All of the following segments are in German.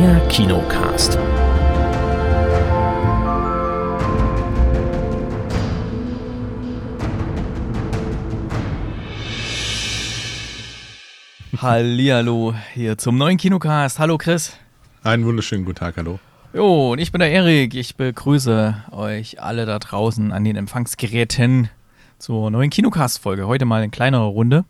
Der Kinocast. Hallihallo hier zum neuen Kinocast. Hallo Chris. Einen wunderschönen guten Tag, hallo. Jo, und ich bin der Erik. Ich begrüße euch alle da draußen an den Empfangsgeräten zur neuen Kinocast-Folge. Heute mal in kleinerer Runde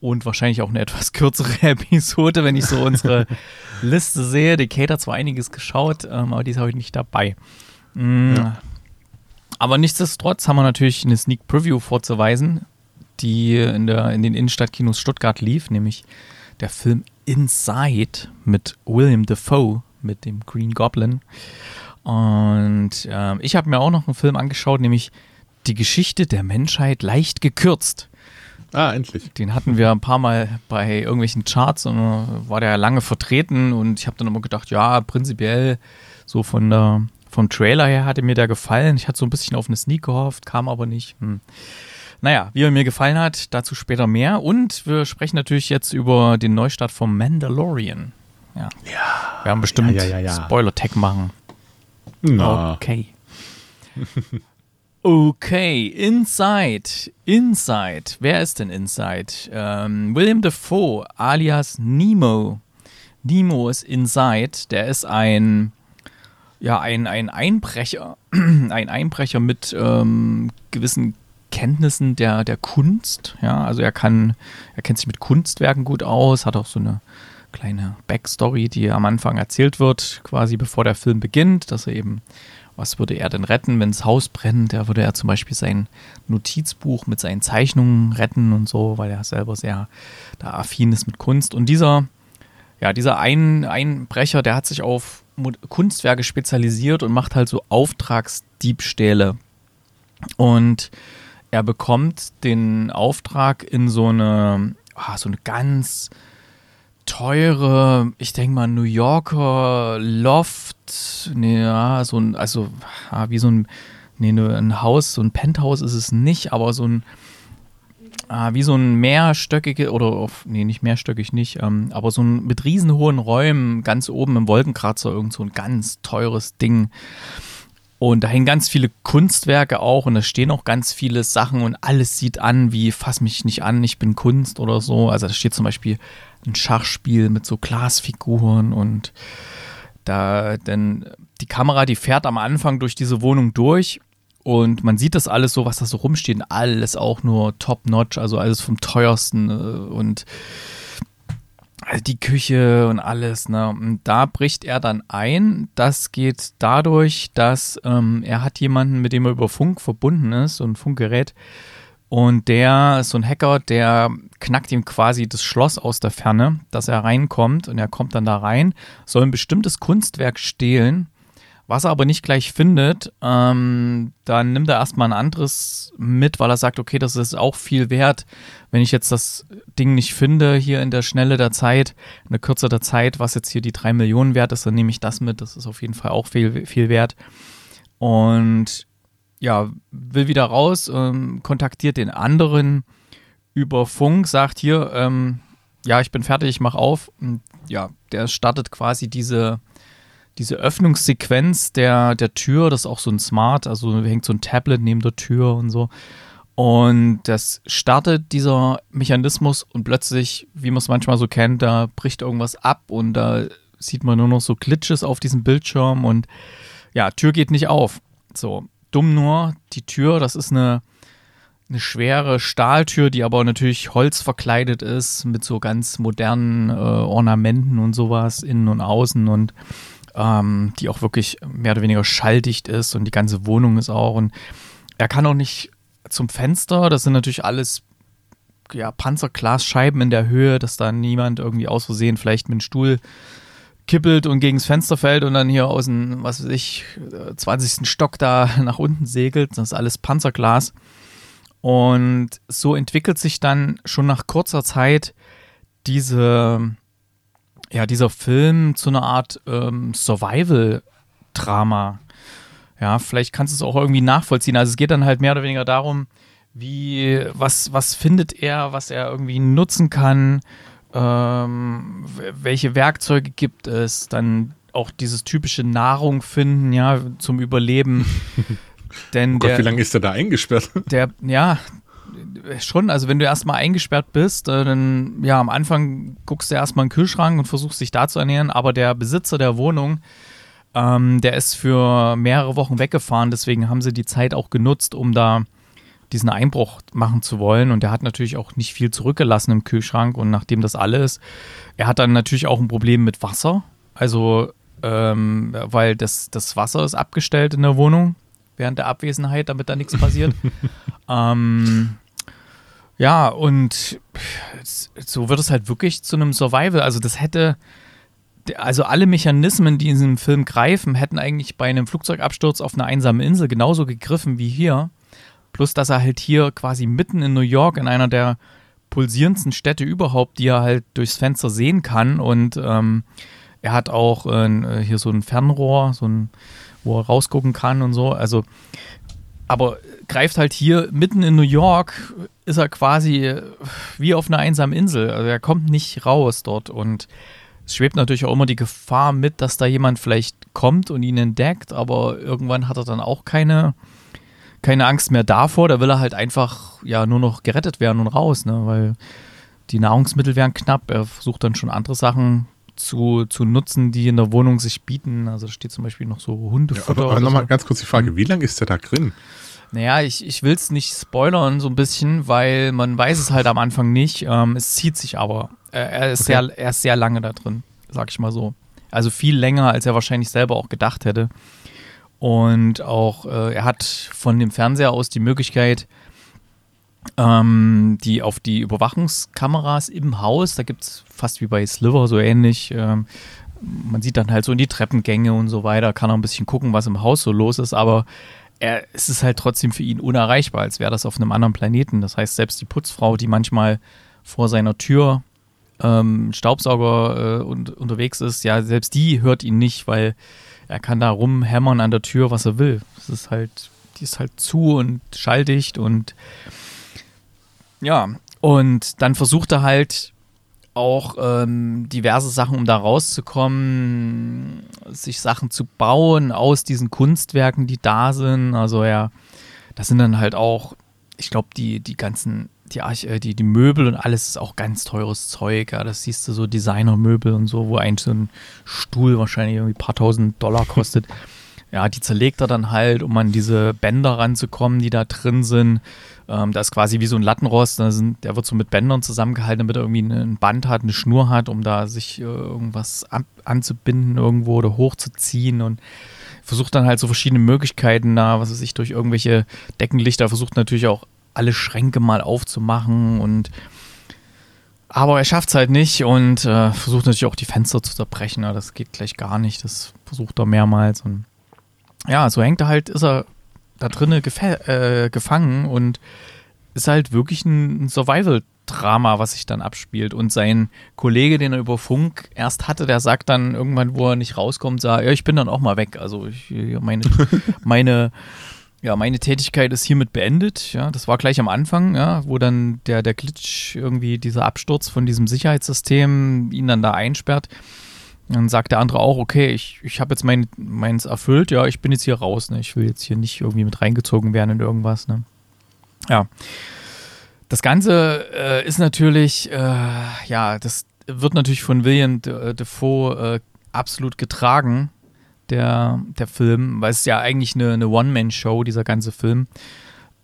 und wahrscheinlich auch eine etwas kürzere Episode, wenn ich so unsere Liste sehe. Kate hat zwar einiges geschaut, ähm, aber die ist heute nicht dabei. Mm, Ja. Aber nichtsdestotrotz haben wir natürlich eine Sneak Preview vorzuweisen, die in, der, in den Innenstadtkinos Stuttgart lief, nämlich der Film Inside mit William Defoe, mit dem Green Goblin. Und ähm, ich habe mir auch noch einen Film angeschaut, nämlich Die Geschichte der Menschheit leicht gekürzt. Ah, endlich. Den hatten wir ein paar Mal bei irgendwelchen Charts und war der ja lange vertreten und ich habe dann immer gedacht, ja, prinzipiell so von der, vom Trailer her hatte mir der gefallen. Ich hatte so ein bisschen auf eine Sneak gehofft, kam aber nicht. Hm. Naja, wie er mir gefallen hat, dazu später mehr. Und wir sprechen natürlich jetzt über den Neustart vom Mandalorian. Ja. Wir werden bestimmt Ja, ja, ja, ja. Spoiler-Tag machen. Na, Okay. Okay, Inside. Inside. Wer ist denn Inside? Ähm, William Defoe alias Nemo. Nemo ist Inside. Der ist ein, ja, ein, ein Einbrecher. ein Einbrecher mit ähm, gewissen Kenntnissen der, der Kunst. Ja, also er kann, er kennt sich mit Kunstwerken gut aus, hat auch so eine kleine Backstory, die am Anfang erzählt wird, quasi bevor der Film beginnt, dass er eben, was würde er denn retten, wenn das Haus brennt? Da würde er zum Beispiel sein Notizbuch mit seinen Zeichnungen retten und so, weil er selber sehr da affin ist mit Kunst. Und dieser, ja, dieser Ein Einbrecher, der hat sich auf Kunstwerke spezialisiert und macht halt so Auftragsdiebstähle. Und er bekommt den Auftrag in so eine, ah, so eine ganz teure, ich denke mal, New Yorker Loft, nee, ja, so ein, also ah, wie so ein, ne, ein Haus, so ein Penthouse ist es nicht, aber so ein, ah, wie so ein mehrstöckige, oder auf, nee, nicht mehrstöckig nicht, ähm, aber so ein mit riesenhohen Räumen, ganz oben im Wolkenkratzer, irgend so ein ganz teures Ding. Und da hängen ganz viele Kunstwerke auch und da stehen auch ganz viele Sachen und alles sieht an wie fass mich nicht an, ich bin Kunst oder so. Also da steht zum Beispiel ein Schachspiel mit so Glasfiguren und da denn die Kamera, die fährt am Anfang durch diese Wohnung durch und man sieht das alles so, was da so rumsteht, alles auch nur top-notch, also alles vom teuersten äh, und die Küche und alles, ne? Und da bricht er dann ein. Das geht dadurch, dass ähm, er hat jemanden, mit dem er über Funk verbunden ist, so ein Funkgerät. Und der ist so ein Hacker, der knackt ihm quasi das Schloss aus der Ferne, dass er reinkommt. Und er kommt dann da rein, soll ein bestimmtes Kunstwerk stehlen. Was er aber nicht gleich findet, ähm, dann nimmt er erstmal ein anderes mit, weil er sagt, okay, das ist auch viel wert. Wenn ich jetzt das Ding nicht finde, hier in der Schnelle der Zeit, in der Kürze der Zeit, was jetzt hier die drei Millionen wert ist, dann nehme ich das mit. Das ist auf jeden Fall auch viel, viel wert. Und ja, will wieder raus, ähm, kontaktiert den anderen über Funk, sagt hier, ähm, ja, ich bin fertig, ich mach auf. Und ja, der startet quasi diese diese Öffnungssequenz der, der Tür, das ist auch so ein Smart, also hängt so ein Tablet neben der Tür und so. Und das startet dieser Mechanismus und plötzlich, wie man es manchmal so kennt, da bricht irgendwas ab und da sieht man nur noch so Glitches auf diesem Bildschirm und ja, Tür geht nicht auf. So, dumm nur, die Tür, das ist eine, eine schwere Stahltür, die aber natürlich holzverkleidet ist, mit so ganz modernen äh, Ornamenten und sowas, innen und außen und ähm, die auch wirklich mehr oder weniger schalldicht ist und die ganze Wohnung ist auch. Und er kann auch nicht zum Fenster, das sind natürlich alles ja, Panzerglasscheiben in der Höhe, dass da niemand irgendwie aus Versehen vielleicht mit dem Stuhl kippelt und gegens Fenster fällt und dann hier aus dem, was weiß ich, äh, 20. Stock da nach unten segelt. Das ist alles Panzerglas. Und so entwickelt sich dann schon nach kurzer Zeit diese, ja, dieser Film zu einer Art ähm, Survival-Drama. Ja, vielleicht kannst du es auch irgendwie nachvollziehen. Also es geht dann halt mehr oder weniger darum, wie, was, was findet er, was er irgendwie nutzen kann, ähm, welche Werkzeuge gibt es, dann auch dieses typische Nahrung finden, ja, zum Überleben. Denn Oh Gott, der, wie lange ist er da eingesperrt? der, ja, schon, also wenn du erstmal eingesperrt bist, äh, dann, ja, am Anfang guckst du erstmal in den Kühlschrank und versuchst dich da zu ernähren, aber der Besitzer der Wohnung, ähm, der ist für mehrere Wochen weggefahren, deswegen haben sie die Zeit auch genutzt, um da diesen Einbruch machen zu wollen und der hat natürlich auch nicht viel zurückgelassen im Kühlschrank und nachdem das alles, er hat dann natürlich auch ein Problem mit Wasser, also ähm, weil das, das Wasser ist abgestellt in der Wohnung während der Abwesenheit, damit da nichts passiert. ähm, ja, und so wird es halt wirklich zu einem Survival. Also das hätte, also alle Mechanismen, die in diesem Film greifen, hätten eigentlich bei einem Flugzeugabsturz auf einer einsamen Insel genauso gegriffen wie hier. Plus, dass er halt hier quasi mitten in New York in einer der pulsierendsten Städte überhaupt, die er halt durchs Fenster sehen kann. Und ähm, er hat auch äh, hier so ein Fernrohr, so ein, wo er rausgucken kann und so. Also, aber greift halt hier mitten in New York, ist er quasi wie auf einer einsamen Insel. Also er kommt nicht raus dort und es schwebt natürlich auch immer die Gefahr mit, dass da jemand vielleicht kommt und ihn entdeckt, aber irgendwann hat er dann auch keine, keine Angst mehr davor. Da will er halt einfach ja nur noch gerettet werden und raus, ne? weil die Nahrungsmittel wären knapp. Er versucht dann schon andere Sachen zu, zu nutzen, die in der Wohnung sich bieten. Also da steht zum Beispiel noch so Hundefutter. Ja, aber nochmal so. ganz kurz die Frage, wie lange ist der da drin? Naja, ich, ich will es nicht spoilern so ein bisschen, weil man weiß es halt am Anfang nicht. Ähm, es zieht sich aber. Äh, er, ist Okay. sehr, er ist sehr lange da drin, sag ich mal so. Also viel länger, als er wahrscheinlich selber auch gedacht hätte. Und auch, äh, er hat von dem Fernseher aus die Möglichkeit, ähm, die auf die Überwachungskameras im Haus, da gibt es fast wie bei Sliver so ähnlich, ähm, man sieht dann halt so in die Treppengänge und so weiter, kann auch ein bisschen gucken, was im Haus so los ist, aber er, es ist halt trotzdem für ihn unerreichbar, als wäre das auf einem anderen Planeten. Das heißt, selbst die Putzfrau, die manchmal vor seiner Tür ähm, Staubsauger äh, und, unterwegs ist, ja, selbst die hört ihn nicht, weil er kann da rumhämmern an der Tür, was er will. Es ist halt, die ist halt zu und schalldicht und ja, und dann versucht er halt auch ähm, diverse Sachen, um da rauszukommen, sich Sachen zu bauen aus diesen Kunstwerken, die da sind. Also ja, das sind dann halt auch, ich glaube, die, die ganzen, die, Arch äh, die, die Möbel und alles ist auch ganz teures Zeug. Ja. Das siehst du so Designermöbel und so, wo eigentlich so ein Stuhl wahrscheinlich irgendwie ein paar tausend Dollar kostet. ja, die zerlegt er dann halt, um an diese Bänder ranzukommen, die da drin sind. Ähm, da ist quasi wie so ein Lattenrost, sind, der wird so mit Bändern zusammengehalten, damit er irgendwie ein Band hat, eine Schnur hat, um da sich äh, irgendwas ab, anzubinden irgendwo oder hochzuziehen und versucht dann halt so verschiedene Möglichkeiten da, was weiß ich, durch irgendwelche Deckenlichter, versucht natürlich auch alle Schränke mal aufzumachen und aber er schafft es halt nicht und äh, versucht natürlich auch die Fenster zu zerbrechen. aber das geht gleich gar nicht. Das versucht er mehrmals. Und ja, so hängt er halt, ist er da drinnen äh, gefangen und ist halt wirklich ein Survival-Drama, was sich dann abspielt. Und sein Kollege, den er über Funk erst hatte, der sagt dann irgendwann, wo er nicht rauskommt, sagt, ja, ich bin dann auch mal weg. Also ich, meine, meine, ja, meine Tätigkeit ist hiermit beendet. Ja, das war gleich am Anfang, ja, wo dann der, der Glitch irgendwie dieser Absturz von diesem Sicherheitssystem ihn dann da einsperrt. Dann sagt der andere auch, okay, ich, ich habe jetzt mein, meins erfüllt, ja, ich bin jetzt hier raus, ne? Ich will jetzt hier nicht irgendwie mit reingezogen werden in irgendwas, ne? Ja. Das Ganze äh, ist natürlich, äh, ja, das wird natürlich von William Defoe äh, absolut getragen, der, der Film, weil es ja eigentlich eine, eine One-Man-Show, dieser ganze Film.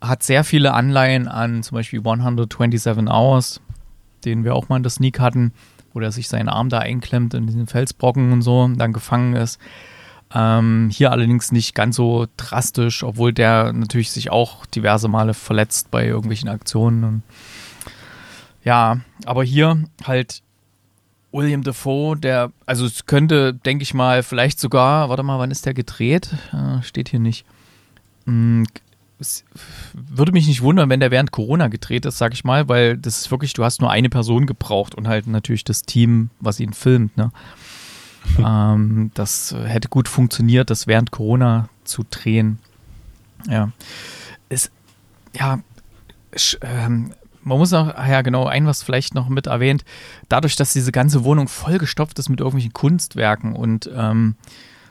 Hat sehr viele Anleihen an zum Beispiel 127 Hours, den wir auch mal in der Sneak hatten wo er sich seinen Arm da einklemmt in diesen Felsbrocken und so, und dann gefangen ist. Ähm, hier allerdings nicht ganz so drastisch, obwohl der natürlich sich auch diverse Male verletzt bei irgendwelchen Aktionen. Und ja, aber hier halt William Defoe, der, also es könnte, denke ich mal, vielleicht sogar, warte mal, wann ist der gedreht? Äh, steht hier nicht. Hm, es würde mich nicht wundern, wenn der während Corona gedreht ist, sag ich mal, weil das ist wirklich, du hast nur eine Person gebraucht und halt natürlich das Team, was ihn filmt. Ne? ähm, das hätte gut funktioniert, das während Corona zu drehen. Ja. Es, ja, ähm, man muss auch, ah ja genau, ein was vielleicht noch mit erwähnt, dadurch, dass diese ganze Wohnung vollgestopft ist mit irgendwelchen Kunstwerken und ähm,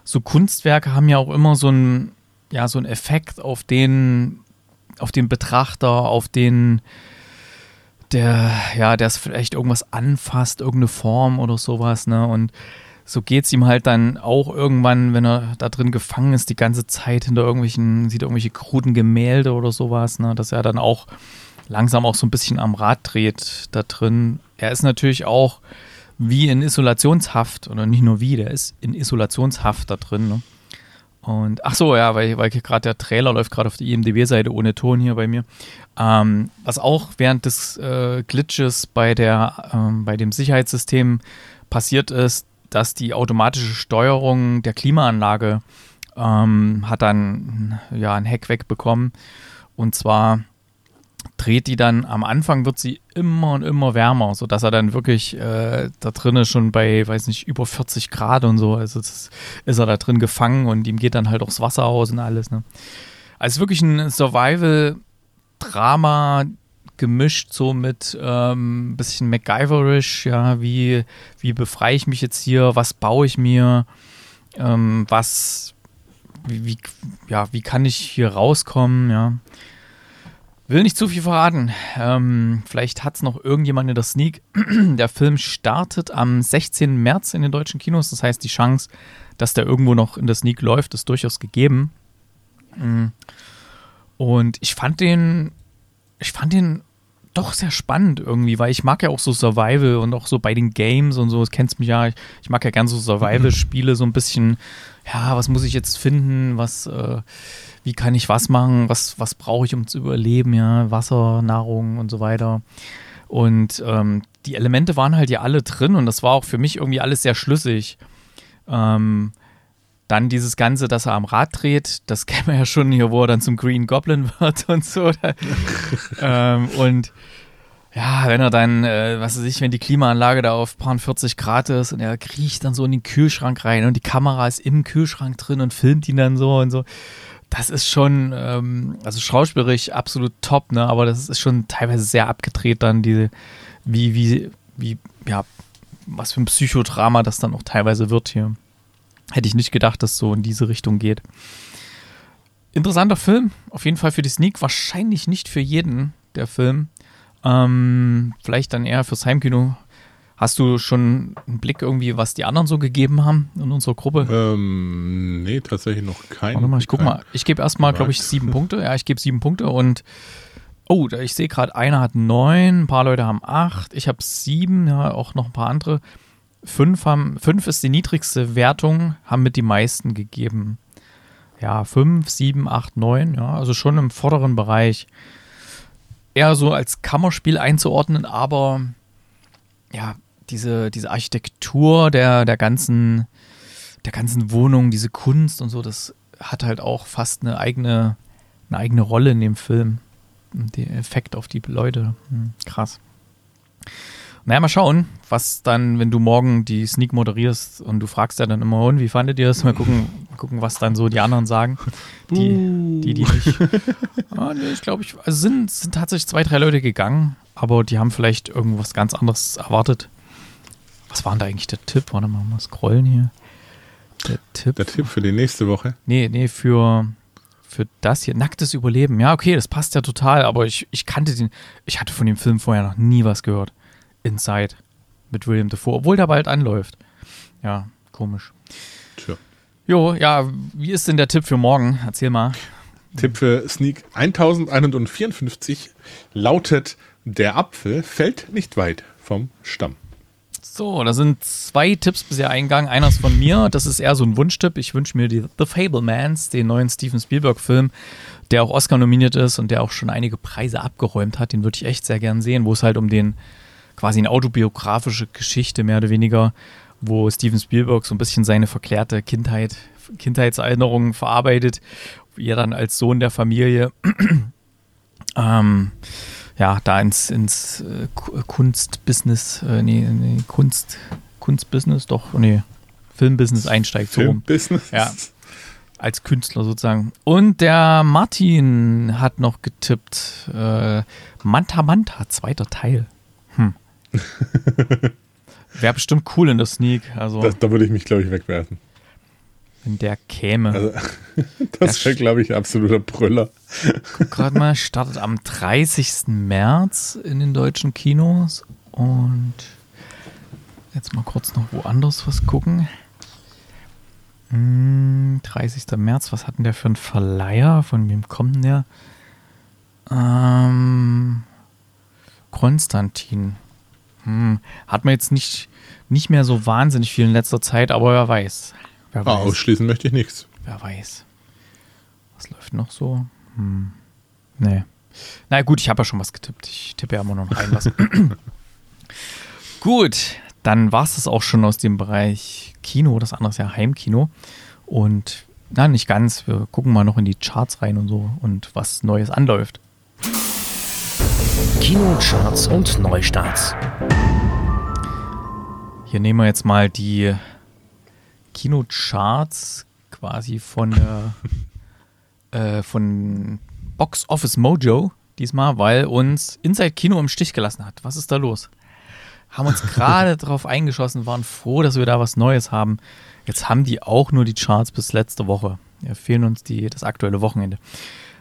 so Kunstwerke haben ja auch immer so einen, ja, so einen Effekt auf den, auf den Betrachter, auf den, der, ja, der es vielleicht irgendwas anfasst, irgendeine Form oder sowas, ne? Und so geht es ihm halt dann auch irgendwann, wenn er da drin gefangen ist, die ganze Zeit hinter irgendwelchen, sieht irgendwelche kruden Gemälde oder sowas, ne? Dass er dann auch langsam auch so ein bisschen am Rad dreht da drin. Er ist natürlich auch wie in Isolationshaft, oder nicht nur wie, der ist in Isolationshaft da drin. Ne? Und ach so, ja, weil, weil gerade der Trailer läuft gerade auf der IMDb-Seite ohne Ton hier bei mir. Ähm, was auch während des äh, Glitches bei, der, ähm, bei dem Sicherheitssystem passiert ist, dass die automatische Steuerung der Klimaanlage ähm, hat dann ja ein Hack wegbekommen. Und zwar dreht die dann, am Anfang wird sie immer und immer wärmer, sodass er dann wirklich äh, da drinnen schon bei, weiß nicht, über 40 Grad und so, also ist er da drin gefangen und ihm geht dann halt auch das Wasser aus und alles. Ne? Also wirklich ein Survival-Drama gemischt so mit ähm, bisschen MacGyverish, ja, wie, wie befreie ich mich jetzt hier, was baue ich mir, ähm, was, wie, wie, ja, wie kann ich hier rauskommen, ja. Will nicht zu viel verraten. Ähm, vielleicht hat es noch irgendjemand in der Sneak. der Film startet am 16. März in den deutschen Kinos. Das heißt, die Chance, dass der irgendwo noch in der Sneak läuft, ist durchaus gegeben. Mm. Und ich fand den, ich fand den doch sehr spannend irgendwie, weil ich mag ja auch so Survival und auch so bei den Games und so, das kennst mich ja, ich, ich mag ja gern so Survival-Spiele, so ein bisschen, ja, was muss ich jetzt finden, was, äh, wie kann ich was machen, was, was brauche ich, um zu überleben, ja, Wasser, Nahrung und so weiter. Und ähm, die Elemente waren halt ja alle drin und das war auch für mich irgendwie alles sehr schlüssig. Ähm, dann dieses Ganze, dass er am Rad dreht, das kennen wir ja schon hier, wo er dann zum Green Goblin wird und so. ähm, und ja, wenn er dann, äh, was weiß ich, wenn die Klimaanlage da auf paar 40 Grad ist und er kriecht dann so in den Kühlschrank rein und die Kamera ist im Kühlschrank drin und filmt ihn dann so und so das ist schon, ähm, also schauspielerisch absolut top, ne? Aber das ist schon teilweise sehr abgedreht dann, diese, wie, wie, wie, ja, was für ein Psychodrama das dann auch teilweise wird hier. Hätte ich nicht gedacht, dass es so in diese Richtung geht. Interessanter Film, auf jeden Fall für die Sneak, wahrscheinlich nicht für jeden der Film. Ähm, vielleicht dann eher fürs Heimkino Hast du schon einen Blick irgendwie, was die anderen so gegeben haben in unserer Gruppe? Ähm, nee, tatsächlich noch keinen. Warte mal, ich guck mal. Ich gebe erstmal, glaube ich, sieben Punkte. Ja, ich gebe sieben Punkte und oh, ich sehe gerade, einer hat neun, ein paar Leute haben acht, ich habe sieben, ja, auch noch ein paar andere. Fünf, haben, fünf ist die niedrigste Wertung, haben mit die meisten gegeben. Ja, fünf, sieben, acht, neun, ja, also schon im vorderen Bereich. Eher so als Kammerspiel einzuordnen, aber ja, diese, diese Architektur der, der ganzen, der ganzen Wohnung, diese Kunst und so, das hat halt auch fast eine eigene, eine eigene Rolle in dem Film. Der Effekt auf die Leute. Hm, krass. Naja, mal schauen, was dann, wenn du morgen die Sneak moderierst und du fragst ja dann immer, und wie fandet ihr das? Mal gucken, gucken, was dann so die anderen sagen. Die, die, die nicht. ah, nee, ich glaube, ich, also sind, sind tatsächlich zwei, drei Leute gegangen, aber die haben vielleicht irgendwas ganz anderes erwartet. Was war denn da eigentlich der Tipp? Warte mal, mal scrollen hier. Der Tipp. Der Tipp für die nächste Woche? Nee, nee, für, für das hier. Nacktes Überleben. Ja, okay, das passt ja total, aber ich, ich kannte den. Ich hatte von dem Film vorher noch nie was gehört. Inside mit William Defoe, obwohl der bald anläuft. Ja, komisch. Tja. Jo, ja, wie ist denn der Tipp für morgen? Erzähl mal. Tipp für Sneak 1154 lautet: Der Apfel fällt nicht weit vom Stamm. So, da sind zwei Tipps bisher eingegangen. Einer ist von mir, das ist eher so ein Wunschtipp. Ich wünsche mir die The Fablemans, den neuen Steven Spielberg-Film, der auch Oscar nominiert ist und der auch schon einige Preise abgeräumt hat. Den würde ich echt sehr gern sehen, wo es halt um den quasi eine autobiografische Geschichte mehr oder weniger, wo Steven Spielberg so ein bisschen seine verklärte Kindheit, Kindheitserinnerungen verarbeitet, wie er dann als Sohn der Familie ähm, ja, da ins, ins äh, Kunstbusiness, äh, nee, nee, Kunst, Kunstbusiness, doch, nee, Filmbusiness einsteigt. Filmbusiness? So ja. Als Künstler sozusagen. Und der Martin hat noch getippt, äh, Manta Manta, zweiter Teil. Hm. Wäre bestimmt cool in der Sneak. Also, Das, da würde ich mich, glaube ich, wegwerfen. Wenn der käme. Also, das wäre, glaube ich, ein absoluter Brüller. Gerade mal, startet am 30. März in den deutschen Kinos. Und jetzt mal kurz noch woanders was gucken. Hm, 30. März, was hat denn der für einen Verleiher? Von wem kommt denn der? Ähm, Konstantin. Hm, hat man jetzt nicht, nicht mehr so wahnsinnig viel in letzter Zeit, aber wer weiß. Wer Ah, weiß. ausschließen möchte ich nichts. Wer weiß. Was läuft noch so? Hm. Nee. Na gut, ich habe ja schon was getippt. Ich tippe ja immer noch rein was. gut, dann war es das auch schon aus dem Bereich Kino. Das andere ist ja Heimkino. Und na, nicht ganz. Wir gucken mal noch in die Charts rein und so und was Neues anläuft. Kinocharts und Neustarts. Hier nehmen wir jetzt mal die Kinocharts quasi von der äh, von Box Office Mojo diesmal, weil uns Inside Kino im Stich gelassen hat. Was ist da los? Haben uns gerade drauf eingeschossen, waren froh, dass wir da was Neues haben. Jetzt haben die auch nur die Charts bis letzte Woche. Ja, fehlen uns die, das aktuelle Wochenende.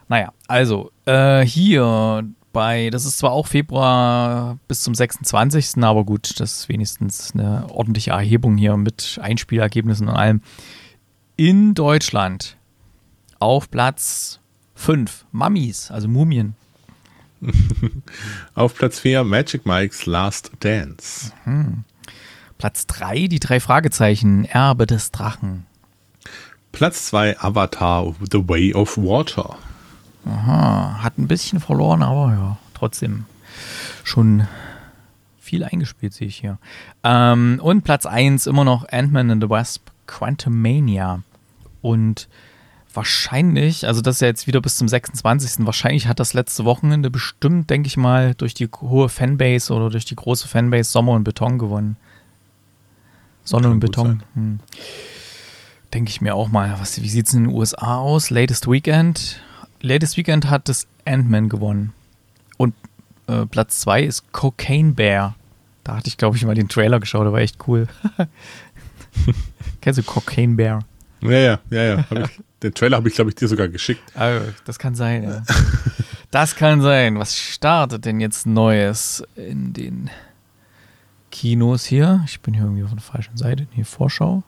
Naja, also äh, hier bei, das ist zwar auch Februar bis zum 26., aber gut, das ist wenigstens eine ordentliche Erhebung hier mit Einspielergebnissen und allem. In Deutschland auf Platz 5 Mummies, also Mumien. Auf Platz 4 Magic Mike's Last Dance. Platz 3 die drei Fragezeichen, Erbe des Drachen. Platz 2 Avatar The Way of Water. Aha, hat ein bisschen verloren, aber ja, trotzdem schon viel eingespielt, sehe ich hier. Ähm, und Platz 1 immer noch Ant-Man and the Wasp Quantumania. Und wahrscheinlich, also das ist ja jetzt wieder bis zum 26. Wahrscheinlich hat das letzte Wochenende bestimmt, denke ich mal, durch die hohe Fanbase oder durch die große Fanbase Sommer und Beton gewonnen. Sonne Kann und Beton. Hm. Denke ich mir auch mal. Was, wie sieht es in den USA aus? Latest Weekend. Latest Weekend hat das Ant-Man gewonnen. Und äh, Platz 2 ist Cocaine Bear. Da hatte ich, glaube ich, mal den Trailer geschaut, der war echt cool. Kennst du Cocaine Bear? Ja, ja, ja, ja. Ich, den Trailer habe ich, glaube ich, dir sogar geschickt. Ah, das kann sein, ja. Das kann sein. Was startet denn jetzt Neues in den Kinos hier? Ich bin hier irgendwie auf der falschen Seite. Nee, Vorschau.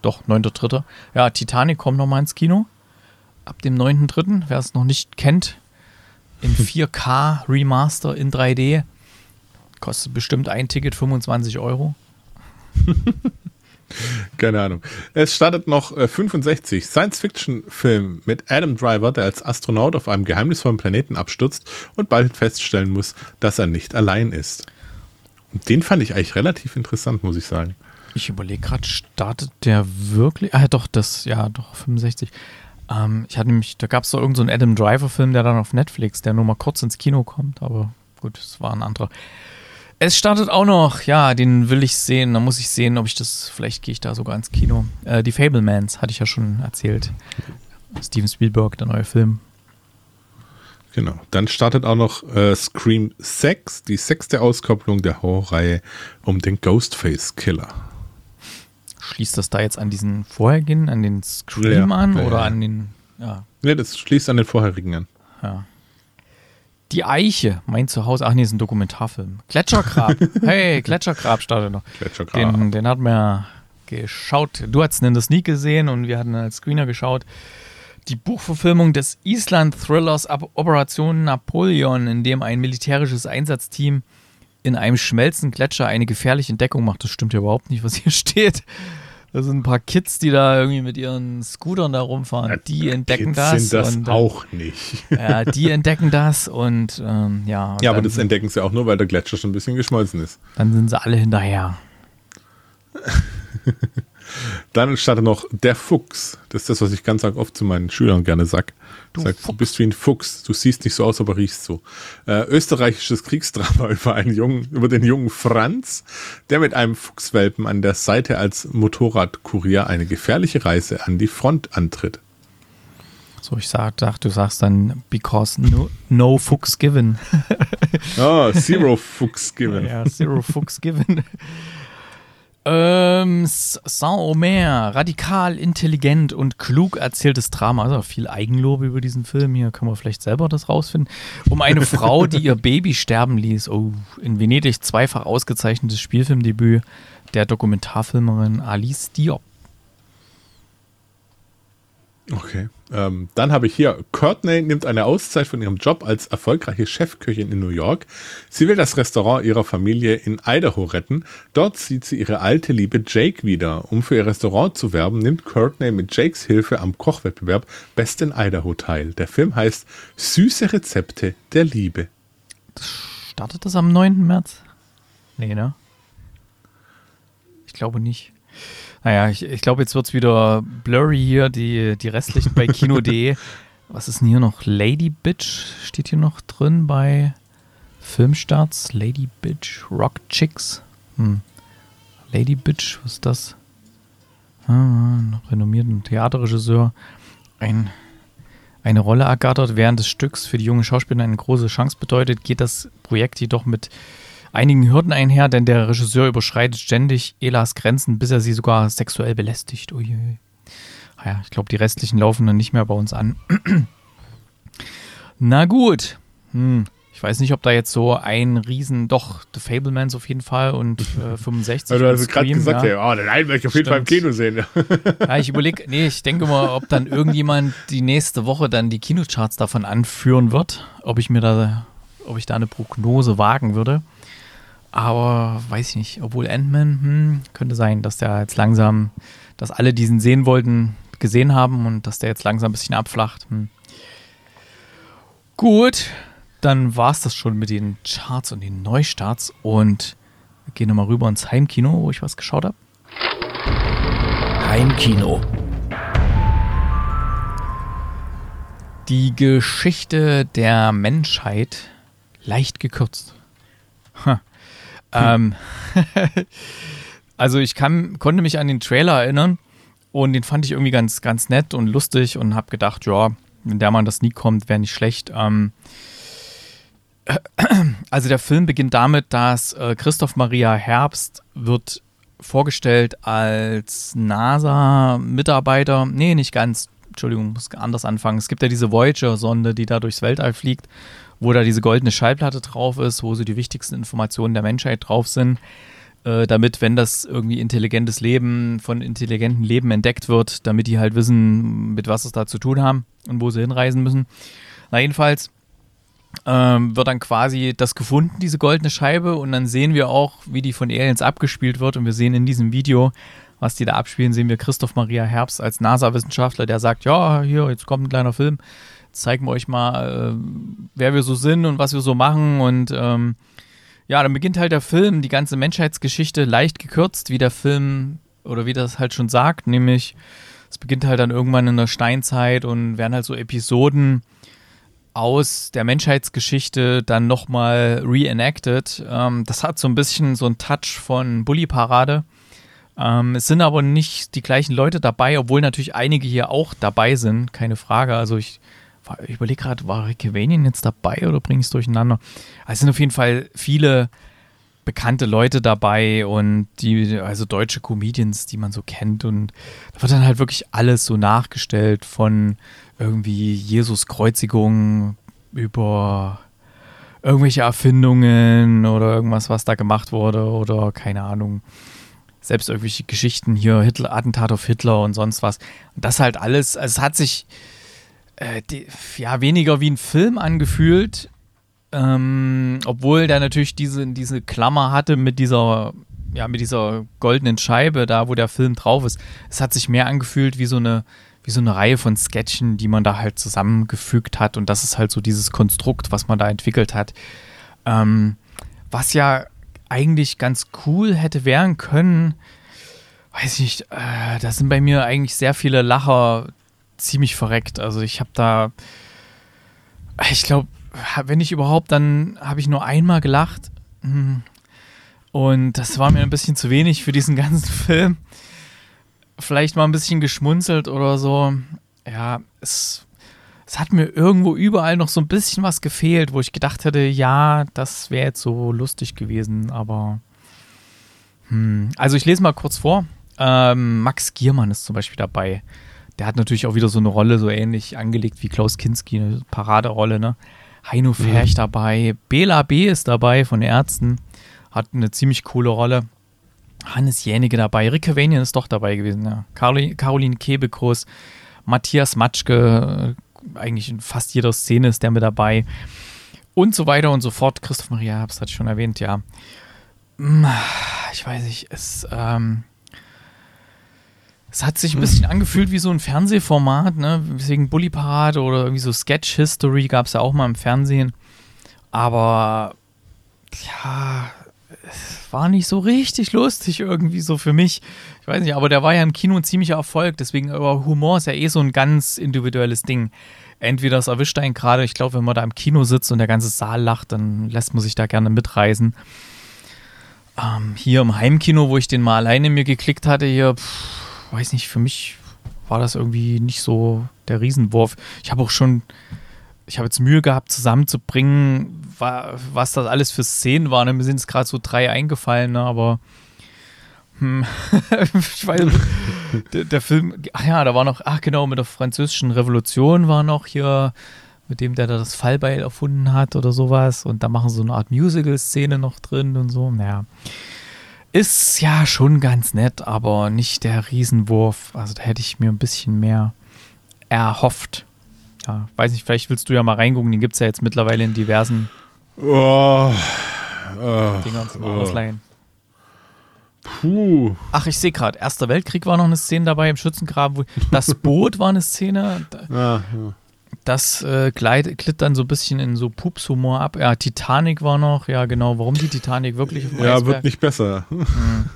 Doch, 9.3. Ja, Titanic kommt nochmal ins Kino. Ab dem 9.3. Wer es noch nicht kennt, in 4K Remaster in 3D. Kostet bestimmt ein Ticket 25 Euro. Keine Ahnung. Es startet noch äh, 65 Science-Fiction-Film mit Adam Driver, der als Astronaut auf einem geheimnisvollen Planeten abstürzt und bald feststellen muss, dass er nicht allein ist. Und den fand ich eigentlich relativ interessant, muss ich sagen. Ich überlege gerade, startet der wirklich? Ah, doch, das, ja, doch, 65. Ähm, ich hatte nämlich, da gab es doch irgendeinen so Adam Driver-Film, der dann auf Netflix, der nur mal kurz ins Kino kommt, aber gut, es war ein anderer. Es startet auch noch, ja, den will ich sehen. Da muss ich sehen, ob ich das, vielleicht gehe ich da sogar ins Kino. Äh, die Fablemans hatte ich ja schon erzählt. Steven Spielberg, der neue Film. Genau. Dann startet auch noch äh, Scream 6, die sechste Auskopplung der Horrorreihe um den Ghostface Killer. Schließt das da jetzt an diesen vorhergehenden, an den Scream Ja, an ja, oder ja. an den, ja, Ne, das schließt an den vorherigen an. Ja. Die Eiche, mein Zuhause. Ach nee, ist ein Dokumentarfilm. Gletschergrab. hey, Gletschergrab startet noch. Gletschergrab. Den, den hatten wir geschaut. Du hattest ihn in der Sneak gesehen und wir hatten als Screener geschaut. Die Buchverfilmung des Island-Thrillers Ab- Operation Napoleon, in dem ein militärisches Einsatzteam in einem schmelzenden Gletscher eine gefährliche Entdeckung macht. Das stimmt ja überhaupt nicht, was hier steht. Da sind ein paar Kids, die da irgendwie mit ihren Scootern da rumfahren. Die entdecken Kids das. sind das und, äh, auch nicht. ja, die entdecken das und ähm, ja. Ja, aber das entdecken sie auch nur, weil der Gletscher schon ein bisschen geschmolzen ist. dann sind sie alle hinterher. Dann startet noch der Fuchs. Das ist das, was ich ganz oft zu meinen Schülern gerne sag. Du Sag, du Fuchs. bist wie ein Fuchs. Du siehst nicht so aus, aber riechst so. Äh, österreichisches Kriegsdrama über einen jungen, über den jungen Franz, der mit einem Fuchswelpen an der Seite als Motorradkurier eine gefährliche Reise an die Front antritt. So, ich sag, sag du sagst dann, because no, no fucks given. Oh, Zero Fuchs given. ja, zero fucks given. ähm, Saint-Omer, radikal, intelligent und klug erzähltes Drama. Also viel Eigenlob über diesen Film. Hier können wir vielleicht selber das rausfinden. Um eine Frau, die ihr Baby sterben ließ. Oh, in Venedig zweifach ausgezeichnetes Spielfilmdebüt der Dokumentarfilmerin Alice Diop. Okay. Ähm, dann habe ich hier, Courtney nimmt eine Auszeit von ihrem Job als erfolgreiche Chefköchin in New York. Sie will das Restaurant ihrer Familie in Idaho retten. Dort sieht sie ihre alte Liebe Jake wieder. Um für ihr Restaurant zu werben, nimmt Courtney mit Jakes Hilfe am Kochwettbewerb Best in Idaho teil. Der Film heißt Süße Rezepte der Liebe. Startet das am 9. März? Nee, ne? Ich glaube nicht. Naja, ich, ich glaube, jetzt wird es wieder blurry hier, die, die restlichen bei Kino.de. Was ist denn hier noch? Lady Bitch steht hier noch drin bei Filmstarts. Lady Bitch, Rock Chicks. Hm. Lady Bitch, was ist das? Ah, renommierten Theaterregisseur. Ein, eine Rolle ergattert während des Stücks für die junge Schauspielerin eine große Chance bedeutet, geht das Projekt jedoch mit einigen Hürden einher, denn der Regisseur überschreitet ständig Elas Grenzen, bis er sie sogar sexuell belästigt. Uiui. Ja, ich glaube, die restlichen laufen dann nicht mehr bei uns an. Na gut. Hm. Ich weiß nicht, ob da jetzt so ein Riesen, doch, The Fablemans auf jeden Fall und äh, 65. Also, du hast gerade gesagt, ja. ja, oh, den einen möchte ich auf jeden Fall im. Kino sehen. Ja, ich überlege, nee, ich denke mal, ob dann irgendjemand die nächste Woche dann die Kinocharts davon anführen wird, ob ich mir da, ob ich da eine Prognose wagen würde. Aber weiß ich nicht, obwohl Ant-Man, hm, könnte sein, dass der jetzt langsam, dass alle diesen sehen wollten, gesehen haben und dass der jetzt langsam ein bisschen abflacht. Hm. Gut, dann war es das schon mit den Charts und den Neustarts und wir gehen nochmal rüber ins Heimkino, wo ich was geschaut habe. Heimkino. Die Geschichte der Menschheit leicht gekürzt. Ha. Ähm, also ich kann, konnte mich an den Trailer erinnern und den fand ich irgendwie ganz, ganz nett und lustig und habe gedacht, ja, wenn der Mann das nie kommt, wäre nicht schlecht. Ähm, also der Film beginnt damit, dass äh, Christoph Maria Herbst wird vorgestellt als NASA-Mitarbeiter. Nee, nicht ganz. Entschuldigung, muss anders anfangen. Es gibt ja diese Voyager-Sonde, die da durchs Weltall fliegt, wo da diese goldene Schallplatte drauf ist, wo so die wichtigsten Informationen der Menschheit drauf sind. Äh, damit, wenn das irgendwie intelligentes Leben von intelligentem Leben entdeckt wird, damit die halt wissen, mit was es da zu tun haben und wo sie hinreisen müssen. Na, jedenfalls ähm, wird dann quasi das gefunden, diese goldene Scheibe, und dann sehen wir auch, wie die von Aliens abgespielt wird. Und wir sehen in diesem Video, was die da abspielen, sehen wir Christoph Maria Herbst als NASA-Wissenschaftler, der sagt, ja, hier, jetzt kommt ein kleiner Film, zeigen wir euch mal, äh, wer wir so sind und was wir so machen. Und ähm, ja, dann beginnt halt der Film, die ganze Menschheitsgeschichte leicht gekürzt, wie der Film oder wie das halt schon sagt, nämlich es beginnt halt dann irgendwann in der Steinzeit und werden halt so Episoden aus der Menschheitsgeschichte dann nochmal reenacted. Ähm, das hat so ein bisschen so einen Touch von Bully-Parade. Ähm, es sind aber nicht die gleichen Leute dabei, obwohl natürlich einige hier auch dabei sind, keine Frage. Also ich, ich überlege gerade, war Rick Vanian jetzt dabei oder bringe ich es durcheinander? Also es sind auf jeden Fall viele bekannte Leute dabei und die, also deutsche Comedians, die man so kennt. Und da wird dann halt wirklich alles so nachgestellt von irgendwie Jesus Kreuzigung über irgendwelche Erfindungen oder irgendwas, was da gemacht wurde oder keine Ahnung. Selbst irgendwelche Geschichten hier, Hitler, Attentat auf Hitler und sonst was. Und das halt alles, also es hat sich äh, die, ja weniger wie ein Film angefühlt, ähm, obwohl der natürlich diese, diese Klammer hatte mit dieser, ja, mit dieser goldenen Scheibe, da wo der Film drauf ist. Es hat sich mehr angefühlt wie so eine, wie so eine Reihe von Sketchen, die man da halt zusammengefügt hat. Und das ist halt so dieses Konstrukt, was man da entwickelt hat. Ähm, was ja eigentlich ganz cool hätte werden können, weiß ich nicht, äh, da sind bei mir eigentlich sehr viele Lacher ziemlich verreckt. Also ich habe da, ich glaube, wenn ich überhaupt, dann habe ich nur einmal gelacht. Hm. Und das war mir ein bisschen zu wenig für diesen ganzen Film. Vielleicht mal ein bisschen geschmunzelt oder so. Ja, es es hat mir irgendwo überall noch so ein bisschen was gefehlt, wo ich gedacht hätte, ja, das wäre jetzt so lustig gewesen, aber hm. also ich lese mal kurz vor. Ähm, Max Giermann ist zum Beispiel dabei. Der hat natürlich auch wieder so eine Rolle so ähnlich angelegt wie Klaus Kinski, eine Paraderolle, ne? Heino Ferch mhm. dabei, Bela B. ist dabei von Ärzten, hat eine ziemlich coole Rolle. Hannes Jänige dabei, Rick Cavanian ist doch dabei gewesen, ja. Caroline Kebekus, Matthias Matschke, äh, eigentlich in fast jeder Szene ist der mit dabei und so weiter und so fort. Christoph Maria Herbst ich schon erwähnt, ja. Hm, ich weiß nicht, es, ähm, es hat sich ein bisschen angefühlt wie so ein Fernsehformat, ne? Wegen Bully Parade oder irgendwie so Sketch History gab es ja auch mal im Fernsehen. Aber ja, es war nicht so richtig lustig irgendwie so für mich. Ich weiß nicht, aber der war ja im Kino ein ziemlicher Erfolg. Deswegen, aber Humor ist ja eh so ein ganz individuelles Ding. Entweder es erwischt einen gerade, ich glaube, wenn man da im Kino sitzt und der ganze Saal lacht, dann lässt man sich da gerne mitreisen. Ähm, hier im Heimkino, wo ich den mal alleine mir geklickt hatte, hier, pff, weiß nicht, für mich war das irgendwie nicht so der Riesenwurf. Ich habe auch schon, ich habe jetzt Mühe gehabt, zusammenzubringen, was das alles für Szenen waren. Mir sind es gerade so drei eingefallen, ne, aber hm, ich weiß, der, der, Film, ach ja, da war noch, ach genau, mit der französischen Revolution war noch hier, mit dem der da das Fallbeil erfunden hat oder sowas. Und da machen so eine Art Musical-Szene noch drin und so. Naja. Ist ja schon ganz nett, aber nicht der Riesenwurf. Also da hätte ich mir ein bisschen mehr erhofft. Ja, weiß nicht, vielleicht willst du ja mal reingucken. Den gibt es ja jetzt mittlerweile in diversen oh, oh, Dingern zum oh. Ausleihen. Puh. Ach, ich sehe gerade, Erster Weltkrieg war noch eine Szene dabei im Schützengraben. Das Boot war eine Szene. Ja, ja. Das äh, glitt, glitt dann so ein bisschen in so Pupshumor ab. Ja, Titanic war noch. Ja, genau. Warum die Titanic wirklich auf Ja, Eisberg? wird nicht besser. Mhm.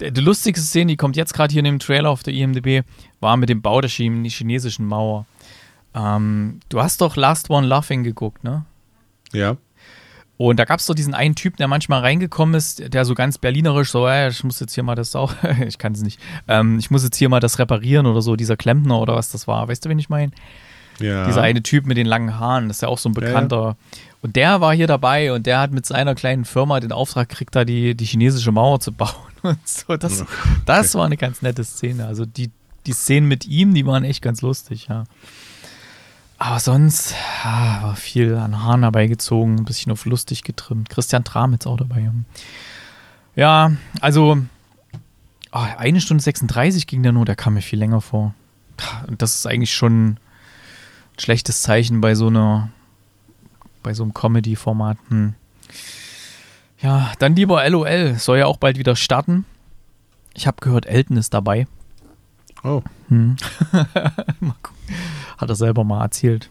Die, lustigste Szene, die kommt jetzt gerade hier in dem Trailer auf der IMDb, war mit dem Bau der chinesischen Mauer. Ähm, du hast doch Last One Laughing geguckt, ne? Ja. Und da gab es so diesen einen Typen, der manchmal reingekommen ist, der so ganz berlinerisch so, äh, ich muss jetzt hier mal das auch, ich kann es nicht, ähm, ich muss jetzt hier mal das reparieren oder so, dieser Klempner oder was das war. Weißt du, wen ich meine? Ja. Dieser eine Typ mit den langen Haaren, das ist ja auch so ein bekannter. Ja. Und der war hier dabei und der hat mit seiner kleinen Firma den Auftrag gekriegt, da die, die chinesische Mauer zu bauen. Und so, das, okay. das war eine ganz nette Szene. Also die, die Szenen mit ihm, die waren echt ganz lustig, ja. Aber sonst ja, war viel an Haaren herbeigezogen, ein bisschen auf lustig getrimmt. Christian Tramitz auch dabei. Ja, also oh, eine Stunde 36 ging der nur, der kam mir viel länger vor. Und das ist eigentlich schon schlechtes Zeichen bei so einer, bei so einem Comedy-Format. Hm. Ja, dann lieber LOL, soll ja auch bald wieder starten. Ich habe gehört, Elton ist dabei. Oh. Hm. Hat er selber mal erzählt.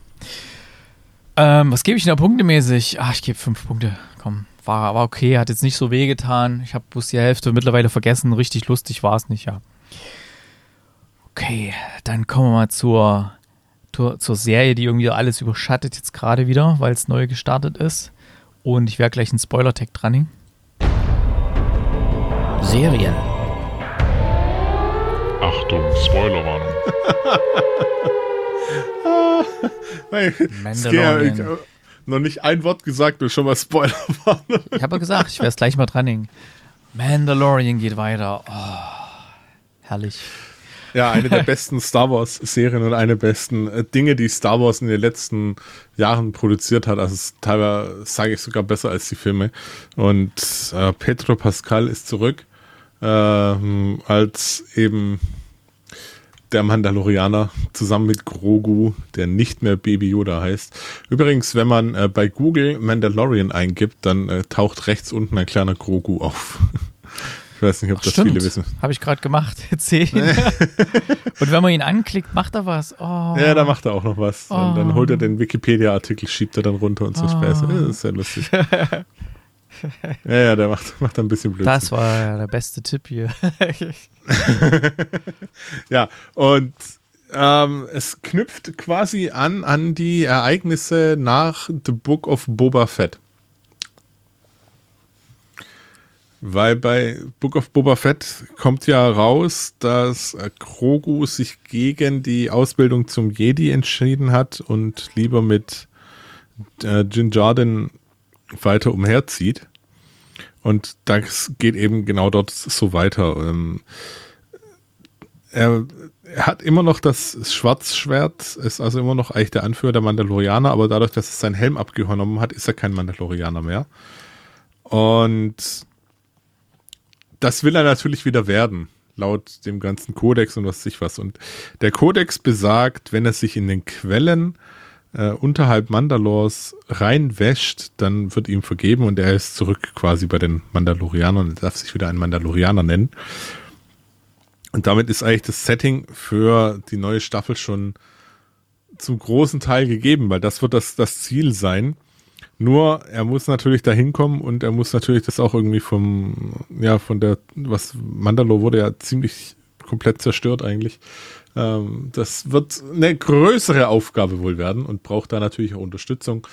Ähm, was gebe ich denn da punktemäßig? Ach, ich gebe fünf Punkte. Komm, war, war okay, hat jetzt nicht so wehgetan. Ich habe bloß die Hälfte mittlerweile vergessen. Richtig lustig war es nicht, ja. Okay, dann kommen wir mal zur zur, zur Serie, die irgendwie alles überschattet jetzt gerade wieder, weil es neu gestartet ist. Und ich werde gleich einen Spoiler-Tag dranhängen. Serien. Achtung, Spoilerwarnung. Mandalorian. Ich, noch nicht ein Wort gesagt und schon mal Spoilerwarnung. Ich habe ja gesagt, ich werde es gleich mal dranhängen. Mandalorian geht weiter. Oh, herrlich. Ja, eine der besten Star Wars-Serien und eine der besten äh, Dinge, die Star Wars in den letzten Jahren produziert hat. Also teilweise sage ich sogar besser als die Filme. Und äh, Pedro Pascal ist zurück äh, als eben der Mandalorianer zusammen mit Grogu, der nicht mehr Baby Yoda heißt. Übrigens, wenn man äh, bei Google Mandalorian eingibt, dann äh, taucht rechts unten ein kleiner Grogu auf. Ich weiß nicht, ob Ach, das stimmt. viele wissen. Habe ich gerade gemacht. Zehn. und wenn man ihn anklickt, macht er was. Oh. Ja, da macht er auch noch was. Oh. Und dann holt er den Wikipedia-Artikel, schiebt er dann runter und so oh. Späße. Das ist sehr lustig. ja, ja, der macht, macht ein bisschen Blödsinn. Das war ja der beste Tipp hier. ja, und ähm, es knüpft quasi an an die Ereignisse nach The Book of Boba Fett. Weil bei Book of Boba Fett kommt ja raus, dass Grogu sich gegen die Ausbildung zum Jedi entschieden hat und lieber mit äh, Jin Jardin weiter umherzieht. Und das geht eben genau dort so weiter. Ähm, er, er, hat immer noch das Schwarzschwert, ist also immer noch eigentlich der Anführer der Mandalorianer, aber dadurch, dass er seinen Helm abgenommen hat, ist er kein Mandalorianer mehr. Und das will er natürlich wieder werden, laut dem ganzen Kodex und was weiß ich was. Und der Kodex besagt, wenn er sich in den Quellen äh, unterhalb Mandalors reinwäscht, dann wird ihm vergeben und er ist zurück quasi bei den Mandalorianern und darf sich wieder ein Mandalorianer nennen. Und damit ist eigentlich das Setting für die neue Staffel schon zum großen Teil gegeben, weil das wird das, das Ziel sein. Nur er muss natürlich da hinkommen und er muss natürlich das auch irgendwie vom, ja, von der, was Mandalore wurde ja ziemlich komplett zerstört eigentlich. Ähm, das wird eine größere Aufgabe wohl werden und braucht da natürlich auch Unterstützung.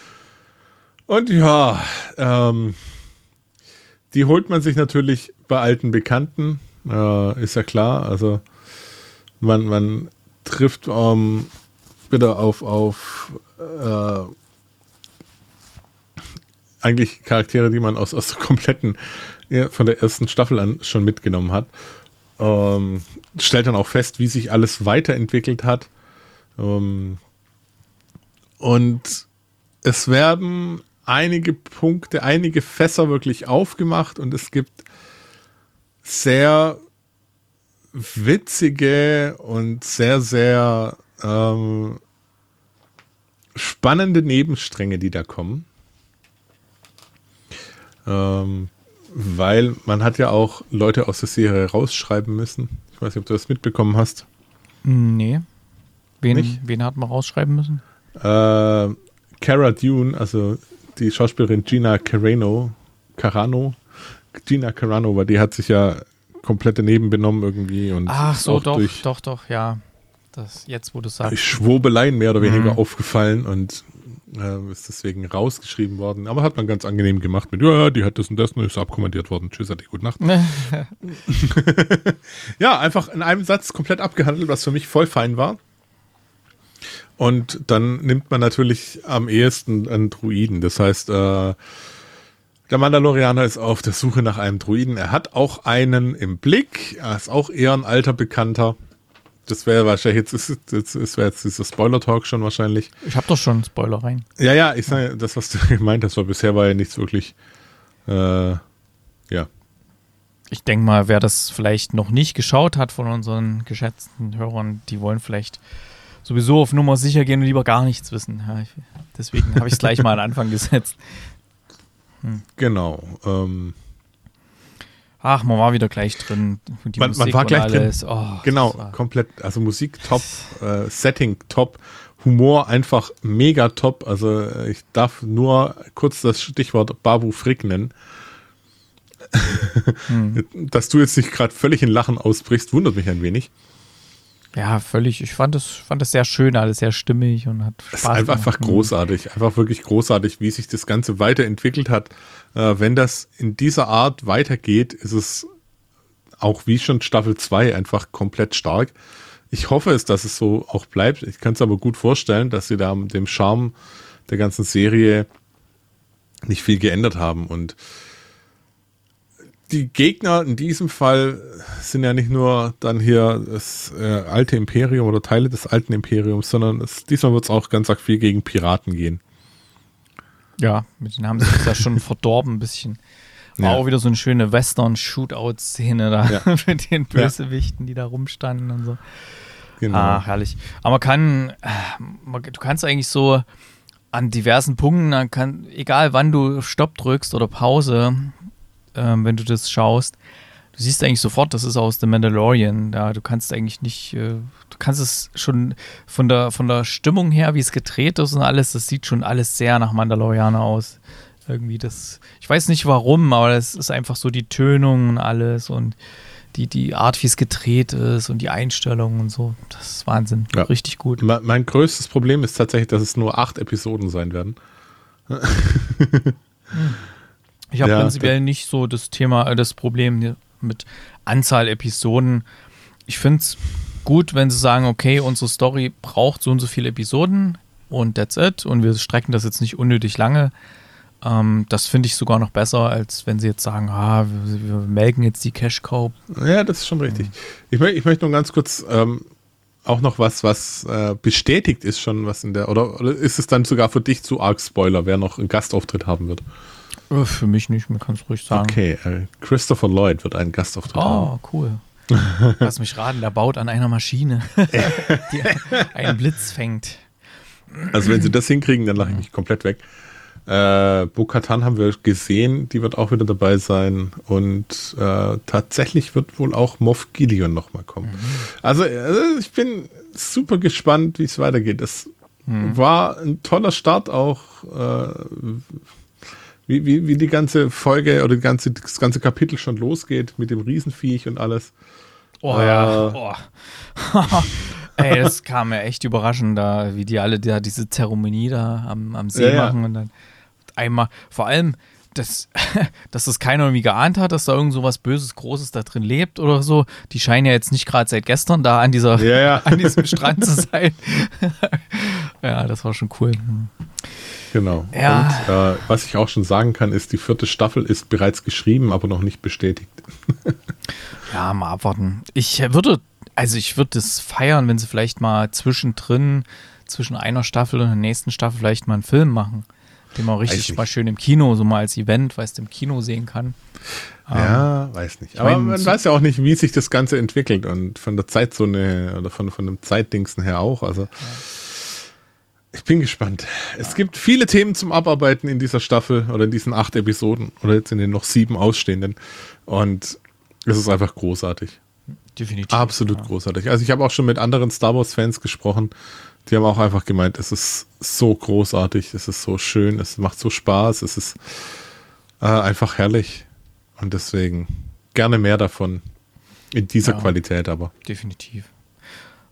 Und ja, ähm, die holt man sich natürlich bei alten Bekannten, äh, ist ja klar. Also man, man trifft ähm, wieder auf, auf äh, eigentlich Charaktere, die man aus, aus der kompletten, ja, von der ersten Staffel an schon mitgenommen hat. Ähm, stellt dann auch fest, wie sich alles weiterentwickelt hat. Ähm, und es werden einige Punkte, einige Fässer wirklich aufgemacht und es gibt sehr witzige und sehr, sehr ähm, spannende Nebenstränge, die da kommen. Ähm, weil man hat ja auch Leute aus der Serie rausschreiben müssen. Ich weiß nicht, ob du das mitbekommen hast. Nee. Wen, wen hat man rausschreiben müssen? Äh, Cara Dune, also die Schauspielerin Gina Carano, Carano, Gina Carano, weil die hat sich ja komplett daneben benommen irgendwie und Ach so, doch, doch, doch, ja. Das jetzt, wo du sagst. Schwurbeleien mehr oder weniger mhm. aufgefallen und äh, ist deswegen rausgeschrieben worden. Aber hat man ganz angenehm gemacht mit, ja, die hat das und das und ist abkommandiert worden. Tschüss, hatte gute Nacht. ja, einfach in einem Satz komplett abgehandelt, was für mich voll fein war. Und dann nimmt man natürlich am ehesten einen Druiden. Das heißt, äh, der Mandalorianer ist auf der Suche nach einem Druiden. Er hat auch einen im Blick. Er ist auch eher ein alter Bekannter das wäre wahrscheinlich, jetzt ist, jetzt, das wäre jetzt dieser Spoiler-Talk schon wahrscheinlich. Ich habe doch schon Spoiler rein. Ja, ja, ich sage, das, was du gemeint hast, weil bisher war ja nichts wirklich, äh, ja. Ich denke mal, wer das vielleicht noch nicht geschaut hat von unseren geschätzten Hörern, die wollen vielleicht sowieso auf Nummer sicher gehen und lieber gar nichts wissen. Ja, ich, deswegen habe ich es gleich mal an Anfang gesetzt. Hm. Genau. Ähm, Ach, man war wieder gleich drin. Die man, man war gleich alles. drin. Oh, genau, komplett. Also Musik top, äh, Setting top, Humor einfach mega top. Also äh, ich darf nur kurz das Stichwort Babu Frick nennen. Hm. Dass du jetzt nicht gerade völlig in Lachen ausbrichst, wundert mich ein wenig. Ja, völlig. Ich fand das, fand sehr schön, alles sehr stimmig und hat Spaß. Es ist einfach, einfach großartig, einfach wirklich großartig, wie sich das Ganze weiterentwickelt hat. Äh, wenn das in dieser Art weitergeht, ist es auch wie schon Staffel 2 einfach komplett stark. Ich hoffe es, dass es so auch bleibt. Ich kann es aber gut vorstellen, dass sie da dem Charme der ganzen Serie nicht viel geändert haben und die Gegner in diesem Fall sind ja nicht nur dann hier das äh, alte Imperium oder Teile des alten Imperiums, sondern es, diesmal wird es auch ganz arg viel gegen Piraten gehen. Ja, mit denen haben sie das ja schon verdorben ein bisschen. War ja. auch wieder so eine schöne Western-Shootout-Szene da ja. mit den Bösewichten, die da rumstanden und so. Genau. Ah, herrlich. Aber man kann, äh, du kannst eigentlich so an diversen Punkten, kann, egal wann du Stopp drückst oder Pause, ähm, wenn du das schaust, du siehst eigentlich sofort, das ist aus The Mandalorian. Da du kannst eigentlich nicht, äh, du kannst es schon von der von der Stimmung her, wie es gedreht ist und alles, das sieht schon alles sehr nach Mandalorianer aus. Irgendwie das, ich weiß nicht warum, aber das ist einfach so die Tönung und alles und die, die Art, wie es gedreht ist und die Einstellungen und so. Das ist Wahnsinn. Ja. Richtig gut. Mein, mein größtes Problem ist tatsächlich, dass es nur acht Episoden sein werden. hm. Ich habe Ja, prinzipiell nicht so das Thema, äh, das Problem mit Anzahl Episoden. Ich finde es gut, wenn sie sagen, okay, unsere Story braucht so und so viele Episoden und that's it. Und wir strecken das jetzt nicht unnötig lange. Ähm, das finde ich sogar noch besser, als wenn sie jetzt sagen, ah, wir, wir melken jetzt die Cash Cow. Ja, das ist schon richtig. Ich, mö ich möchte nur ganz kurz ähm, auch noch was, was äh, bestätigt ist schon, was in der, oder, oder ist es dann sogar für dich zu arg Spoiler, wer noch einen Gastauftritt haben wird? Äh, Für mich nicht, man kann es ruhig sagen. Okay, äh, Christopher Lloyd wird einen Gastauftritt haben. Oh, cool. Lass mich raten, der baut an einer Maschine, die einen Blitz fängt. Also wenn sie das hinkriegen, dann lache ich mich komplett weg. Äh, Bo-Katan haben wir gesehen, die wird auch wieder dabei sein. Und äh, tatsächlich wird wohl auch Moff Gideon nochmal kommen. Also äh, ich bin super gespannt, wie es weitergeht. Das war ein toller Start auch, äh, wie, wie, wie die ganze Folge oder die ganze, das ganze Kapitel schon losgeht mit dem Riesenviech und alles. Oh Äh. ja. Oh. Ey, das kam mir echt überraschend, da, wie die alle da diese Zeremonie da am, am See Ja, ja. machen und dann einmal, vor allem, dass, dass das keiner irgendwie geahnt hat, dass da irgend so was Böses, Großes da drin lebt oder so. Die scheinen ja jetzt nicht gerade seit gestern da an dieser, Ja, ja. an diesem Strand zu sein. ja, das war schon cool. Genau. Ja. Und äh, was ich auch schon sagen kann, ist, die vierte Staffel ist bereits geschrieben, aber noch nicht bestätigt. Ja, mal abwarten. Ich würde, also ich würde es feiern, wenn sie vielleicht mal zwischendrin, zwischen einer Staffel und der nächsten Staffel vielleicht mal einen Film machen, den man richtig mal schön im Kino, so mal als Event, weißt du, im Kino sehen kann. Ja, weiß nicht. ich Aber mein, man so- weiß ja auch nicht, wie sich das Ganze entwickelt und von der Zeit so eine, oder von, von dem Zeitdingsen her auch. Also ich bin gespannt. Es gibt viele Themen zum Abarbeiten in dieser Staffel oder in diesen acht Episoden oder jetzt in den noch sieben ausstehenden. Und es ist einfach großartig. Definitiv. Absolut großartig. Also ich habe auch schon mit anderen Star Wars-Fans gesprochen. Die haben auch einfach gemeint, es ist so großartig, es ist so schön, es macht so Spaß, es ist äh, einfach herrlich. Und deswegen gerne mehr davon. In dieser Ja. Qualität aber. Definitiv.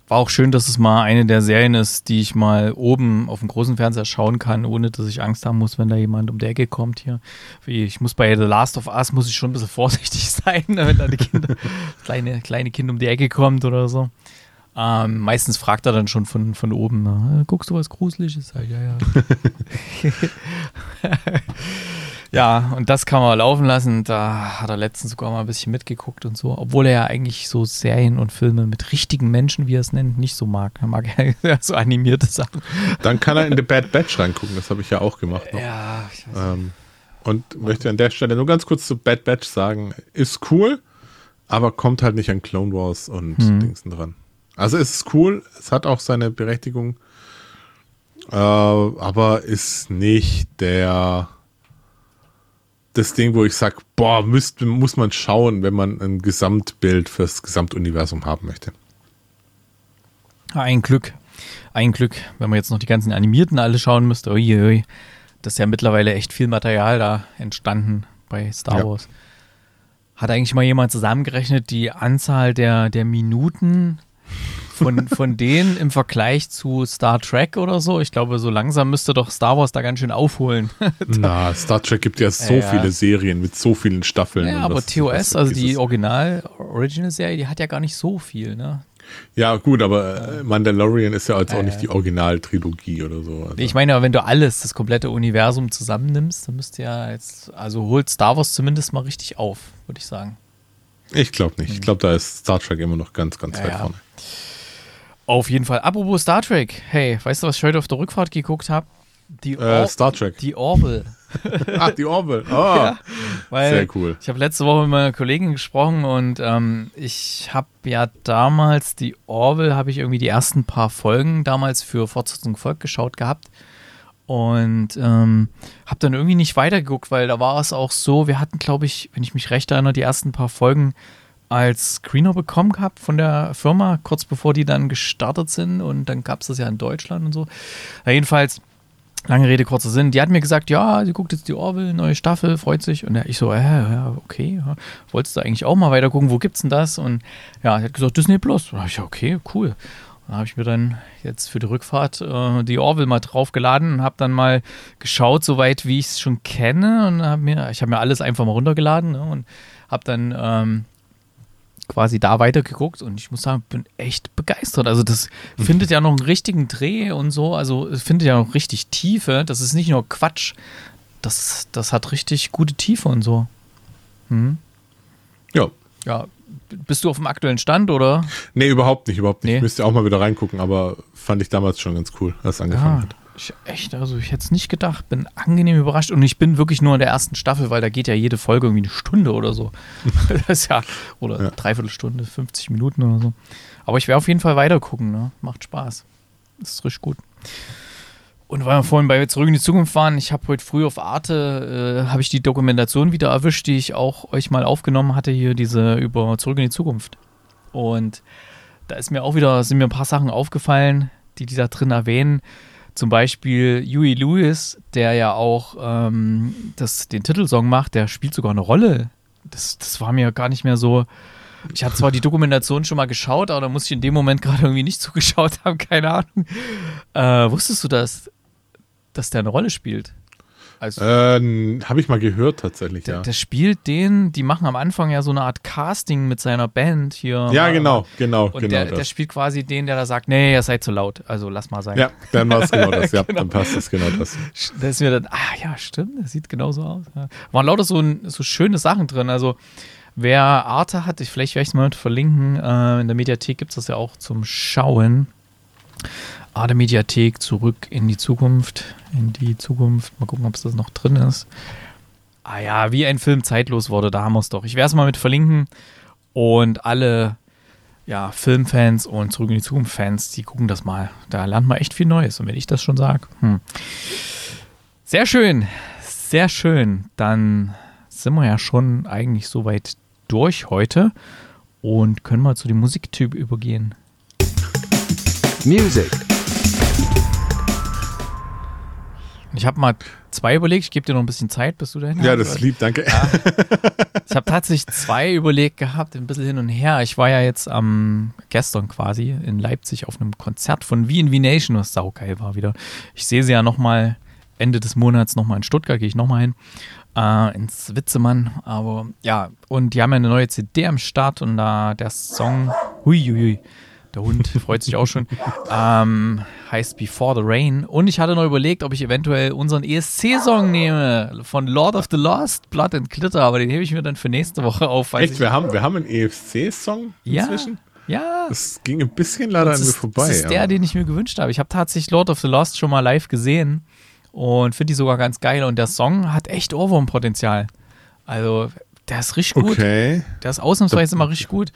War auch schön, dass es mal eine der Serien ist, die ich mal oben auf dem großen Fernseher schauen kann, ohne dass ich Angst haben muss, wenn da jemand um die Ecke kommt hier. Ich muss bei The Last of Us muss ich schon ein bisschen vorsichtig sein, wenn da die Kinder, kleine, kleine Kind um die Ecke kommt oder so. Ähm, meistens fragt er dann schon von, von oben, na, guckst du was Gruseliges? Ja, ja. ja, und das kann man laufen lassen. Da hat er letztens sogar mal ein bisschen mitgeguckt und so. Obwohl er ja eigentlich so Serien und Filme mit richtigen Menschen, wie er es nennt, nicht so mag. Er mag ja so animierte Sachen. Dann kann er in The Bad Batch reingucken, das habe ich ja auch gemacht noch. Ja, ich weiß Ähm, und möchte an der Stelle nur ganz kurz zu Bad Batch sagen, ist cool, aber kommt halt nicht an Clone Wars und Hm. Dingsen dran. Also es ist cool, es hat auch seine Berechtigung, äh, aber ist nicht der das Ding, wo ich sage, boah, müsst, muss man schauen, wenn man ein Gesamtbild fürs Gesamtuniversum haben möchte. Ein Glück. Ein Glück, wenn man jetzt noch die ganzen Animierten alle schauen müsste. Uiuiui. Das ist ja mittlerweile echt viel Material da entstanden bei Star Ja. Wars. Hat eigentlich mal jemand zusammengerechnet, die Anzahl der, der Minuten von, von denen im Vergleich zu Star Trek oder so? Ich glaube, so langsam müsste doch Star Wars da ganz schön aufholen. Na, Star Trek gibt ja so Ja. viele Serien mit so vielen Staffeln. ja, aber was- TOS, was also die dieses- Original, Original-Serie, die hat ja gar nicht so viel, ne? Ja, gut, aber äh, Mandalorian ist ja jetzt auch nicht die Originaltrilogie oder so. Also. Ich meine, wenn du alles, das komplette Universum zusammennimmst, dann müsst ihr ja jetzt, also holt Star Wars zumindest mal richtig auf, würde ich sagen. Ich glaube nicht. Ich glaube, da ist Star Trek immer noch ganz, ganz Ja, weit ja. vorne. Auf jeden Fall. Apropos Star Trek. Hey, weißt du, was ich heute auf der Rückfahrt geguckt habe? Die, Äh, Or Star Trek. die Orville. Ach, die Orville. Oh, Ja, weil sehr cool. Ich habe letzte Woche mit meiner Kollegin gesprochen und ähm, ich habe ja damals die Orville, habe ich irgendwie die ersten paar Folgen damals für Fortsetzung Volk geschaut gehabt und ähm, habe dann irgendwie nicht weitergeguckt, weil da war es auch so, wir hatten, glaube ich, wenn ich mich recht erinnere, die ersten paar Folgen als Screener bekommen gehabt von der Firma, kurz bevor die dann gestartet sind und dann gab es das ja in Deutschland und so. Ja, jedenfalls, lange Rede, kurzer Sinn, die hat mir gesagt, ja, sie guckt jetzt die Orville, neue Staffel, freut sich. Und ja, ich so, äh, ja, okay, ja. wolltest du eigentlich auch mal weiter gucken, wo gibt's denn das? Und ja, sie hat gesagt, Disney Plus. Und ich, ja, okay, cool. Da habe ich mir dann jetzt für die Rückfahrt äh, die Orville mal draufgeladen und habe dann mal geschaut, soweit wie ich es schon kenne. Und hab mir, ich habe mir alles einfach mal runtergeladen ne, und habe dann ähm, quasi da weitergeguckt und ich muss sagen, bin echt begeistert. Also das findet ja noch einen richtigen Dreh und so, also es findet ja noch richtig Tiefe. Das ist nicht nur Quatsch, das, das hat richtig gute Tiefe und so. Hm? Ja. Ja, bist du auf dem aktuellen Stand oder? Nee, überhaupt nicht, überhaupt nicht. Nee. Ich müsste auch mal wieder reingucken, aber fand ich damals schon ganz cool, als es angefangen Ja, hat. Ich, echt, also ich hätte es nicht gedacht. Bin angenehm überrascht und ich bin wirklich nur in der ersten Staffel, weil da geht ja jede Folge irgendwie eine Stunde oder so. das ist ja, oder Ja. dreiviertel Stunde, 50 Minuten oder so. Aber ich werde auf jeden Fall weiter gucken, ne? Macht Spaß. Ist richtig gut. Und weil wir vorhin bei Zurück in die Zukunft waren, ich habe heute früh auf Arte, äh, habe ich die Dokumentation wieder erwischt, die ich auch euch mal aufgenommen hatte, hier diese über Zurück in die Zukunft. Und da ist mir auch wieder, sind mir ein paar Sachen aufgefallen, die die da drin erwähnen. Zum Beispiel Huey Lewis, der ja auch ähm, das, den Titelsong macht, der spielt sogar eine Rolle. Das, das war mir gar nicht mehr so. Ich hatte zwar die Dokumentation schon mal geschaut, aber da musste ich in dem Moment gerade irgendwie nicht zugeschaut haben, keine Ahnung. Äh, wusstest du das, dass der eine Rolle spielt? Also, Äh, Habe ich mal gehört tatsächlich, der, ja. der spielt den, die machen am Anfang ja so eine Art Casting mit seiner Band hier. Ja, genau, genau, Und genau der, der das. spielt quasi den, der da sagt, nee, ihr seid zu laut, also lass mal sein. Ja, dann war es genau das, ja, Genau. dann passt es genau das. Da ist mir dann, ah ja, stimmt, das sieht genauso aus. Ja. Waren lauter so, so schöne Sachen drin. Also, wer Arte hat, ich, vielleicht werde ich es mal mit verlinken. Äh, in der Mediathek gibt es das ja auch zum Schauen. Arte zurück in die Zukunft. In die Zukunft. Mal gucken, ob es das noch drin ist. Ah ja, wie ein Film zeitlos wurde, da haben wir es doch. Ich werde es mal mit verlinken. Und alle ja, Filmfans und Zurück in die Zukunft-Fans, die gucken das mal. Da lernt man echt viel Neues. Und wenn ich das schon sage, hm. Sehr schön, sehr schön. Dann sind wir ja schon eigentlich soweit durch heute und können mal zu dem Musiktyp übergehen. Music. Ich habe mal zwei überlegt, ich gebe dir noch ein bisschen Zeit, bis du dahin Ja, hast. das ist lieb, danke. Ich habe tatsächlich zwei überlegt gehabt, ein bisschen hin und her. Ich war ja jetzt am gestern quasi in Leipzig auf einem Konzert von V&V Nation, was saugeil war wieder. Ich sehe sie ja nochmal Ende des Monats nochmal in Stuttgart, gehe ich nochmal hin, äh, ins Witzemann. Aber ja, und die haben ja eine neue CD am Start und da der Song, huiuiui, der Hund freut sich auch schon, ähm, heißt Before the Rain. Und ich hatte noch überlegt, ob ich eventuell unseren ESC-Song nehme von Lord of the Lost, Blood and Glitter, aber den hebe ich mir dann für nächste Woche auf. Echt, ich, wir haben, wir haben einen EFC-Song ja, inzwischen. ja. Das ging ein bisschen leider an mir vorbei. das ist der, den ich mir gewünscht habe. Ich habe tatsächlich Lord of the Lost schon mal live gesehen und finde die sogar ganz geil. Und der Song hat echt Ohrwurmpotenzial. Also, der ist richtig gut. Okay, Der ist ausnahmsweise immer richtig gut.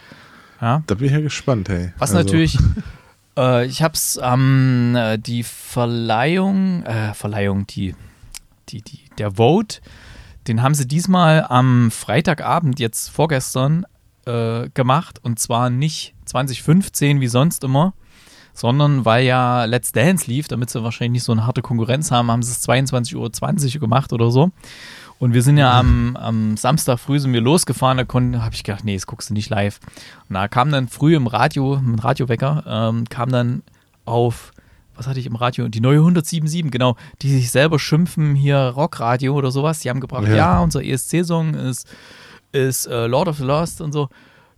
Ja. da bin ich ja gespannt, hey. Was Also, natürlich, äh, ich habe es ähm, äh, die Verleihung, äh, Verleihung, die, die, die, der Vote, den haben sie diesmal am Freitagabend, jetzt vorgestern, äh, gemacht. Und zwar nicht 2015 wie sonst immer, sondern weil ja Let's Dance lief, damit sie wahrscheinlich nicht so eine harte Konkurrenz haben, haben sie es 22.20 Uhr gemacht oder so. Und wir sind ja am, am Samstag früh sind wir losgefahren, da habe ich gedacht, nee, das guckst du nicht live. Und da kam dann früh im Radio, im Radiowecker, ähm, kam dann auf, was hatte ich im Radio? Die neue 1077, genau, die sich selber schimpfen, hier Rockradio oder sowas. Die haben gebracht, ja, Ja. unser ESC-Song ist, ist äh, Lord of the Lost und so.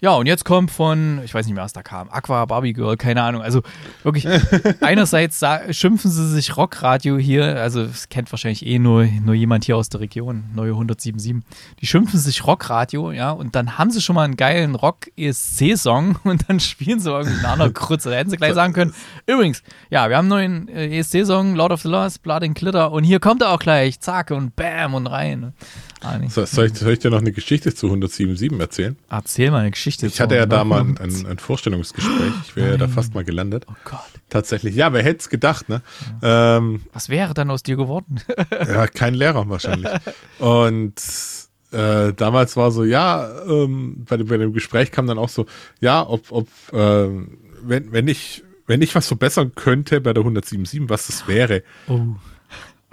Ja, und jetzt kommt von, ich weiß nicht mehr, was da kam, Aqua, Barbie Girl, keine Ahnung. Also wirklich, einerseits schimpfen sie sich Rockradio hier, also das kennt wahrscheinlich eh nur, nur jemand hier aus der Region, neue 1077. Die schimpfen sich Rockradio, ja, und dann haben sie schon mal einen geilen Rock-ESC-Song und dann spielen sie irgendwie eine andere Krutze. Da hätten sie gleich sagen können, übrigens, ja, wir haben einen neuen äh, ESC-Song, Lord of the Lost, Blood and Glitter und hier kommt er auch gleich, zack und bam und rein. So, soll, ich, soll ich dir noch eine Geschichte zu 1077 erzählen? Erzähl mal eine Geschichte. Ich hatte ja da mal ein, ein, ein Vorstellungsgespräch. Ich wäre ja da fast mal gelandet. Oh Gott. Tatsächlich. Ja, wer hätte es gedacht, ne? Ähm, Was wäre dann aus dir geworden? ja, kein Lehrer wahrscheinlich. Und äh, damals war so, ja, ähm, bei, dem, bei dem Gespräch kam dann auch so, ja, ob, ob ähm, wenn, wenn ich wenn ich was verbessern könnte bei der 177, was das wäre. Oh.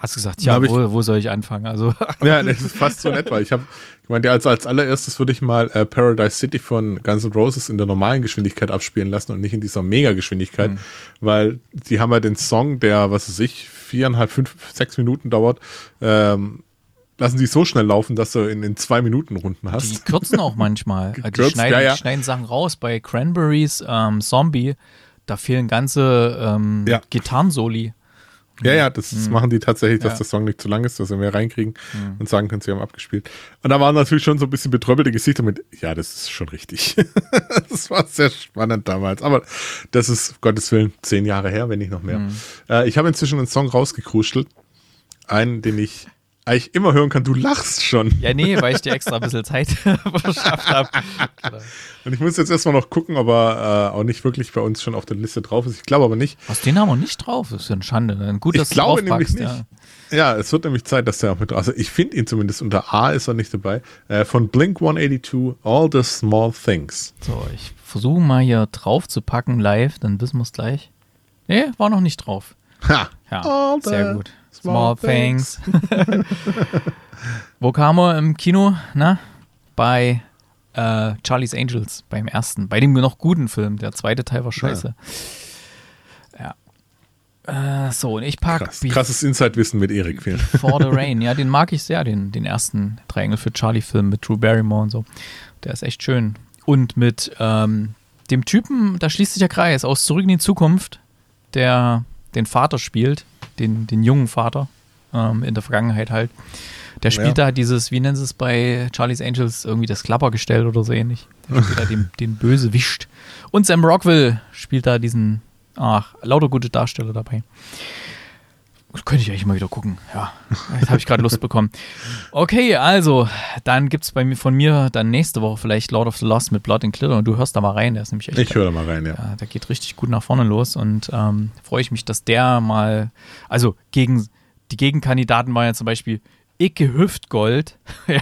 Hast du gesagt, ja, ich- wo, wo soll ich anfangen? Also, Ja, das ist fast so in etwa. Ich habe, ich meinte, also als allererstes würde ich mal äh, Paradise City von Guns N' Roses in der normalen Geschwindigkeit abspielen lassen und nicht in dieser Mega-Geschwindigkeit, weil die haben ja den Song, der, was weiß ich, viereinhalb, fünf, sechs Minuten dauert, ähm, lassen die so schnell laufen, dass du in, in zwei Minuten Runden die hast. kürzen auch manchmal. Also die Gekürzt, schneiden, ja, ja. die schneiden Sachen raus. Bei Cranberries ähm, Zombie, da fehlen ganze ähm, Ja. Gitarrensoli. Ja, ja, das machen die tatsächlich, dass Ja. der Song nicht zu lang ist, dass sie mehr reinkriegen und sagen können, sie haben abgespielt. Und da waren natürlich schon so ein bisschen betröppelte Gesichter mit, ja, das ist schon richtig. das war sehr spannend damals. Aber das ist, um Gottes Willen, zehn Jahre her, wenn nicht noch mehr. Äh, ich habe inzwischen einen Song rausgekruschelt. Einen, den ich eigentlich immer hören kann. Du lachst schon. Ja, nee, weil ich dir extra ein bisschen Zeit verschafft habe. Und ich muss jetzt erstmal noch gucken, ob er äh, auch nicht wirklich bei uns schon auf der Liste drauf ist. Ich glaube aber nicht. Was, den haben wir nicht drauf? Das ist ja eine Schande. Gut, Ich dass du glaube nämlich nicht. Ja. es wird nämlich Zeit, dass der auch mit. Also ich finde ihn zumindest unter A ist er nicht dabei. Äh, von Blink 182, All the Small Things. So, ich versuche mal hier drauf zu packen live, dann wissen wir es gleich. Nee, war noch nicht drauf. Ha! Ja, All sehr gut. Small Small things. Wo kam er im Kino? Na? Bei äh, Charlie's Angels, beim ersten. Bei dem noch guten Film. Der zweite Teil war scheiße. Ja. Äh, so, und ich pack Krass. Krasses Insight-Wissen mit Erik. For the Rain. Ja, den mag ich sehr, den, den ersten Drei Engel für Charlie-Film mit Drew Barrymore und so. Der ist echt schön. Und mit ähm, dem Typen, da schließt sich der Kreis, aus Zurück in die Zukunft, der den Vater spielt, den, den jungen Vater, ähm, in der Vergangenheit halt. Der spielt Ja. da dieses, wie nennen sie es bei Charlie's Angels, irgendwie das Klappergestell oder so ähnlich. Der spielt da den, den Bösewicht. Und Sam Rockwell spielt da diesen, ach, lauter gute Darsteller dabei. Könnte ich eigentlich mal wieder gucken. Ja, jetzt habe ich gerade Lust bekommen. Okay, also, dann gibt es bei mir von mir dann nächste Woche vielleicht Lord of the Lost mit Blood and Glitter und du hörst da mal rein, der ist nämlich echt Ich höre da mal rein, ja. ja, der geht richtig gut nach vorne los und ähm, freue ich mich, dass der mal, also gegen die Gegenkandidaten waren ja zum Beispiel Icke Hüftgold, ja,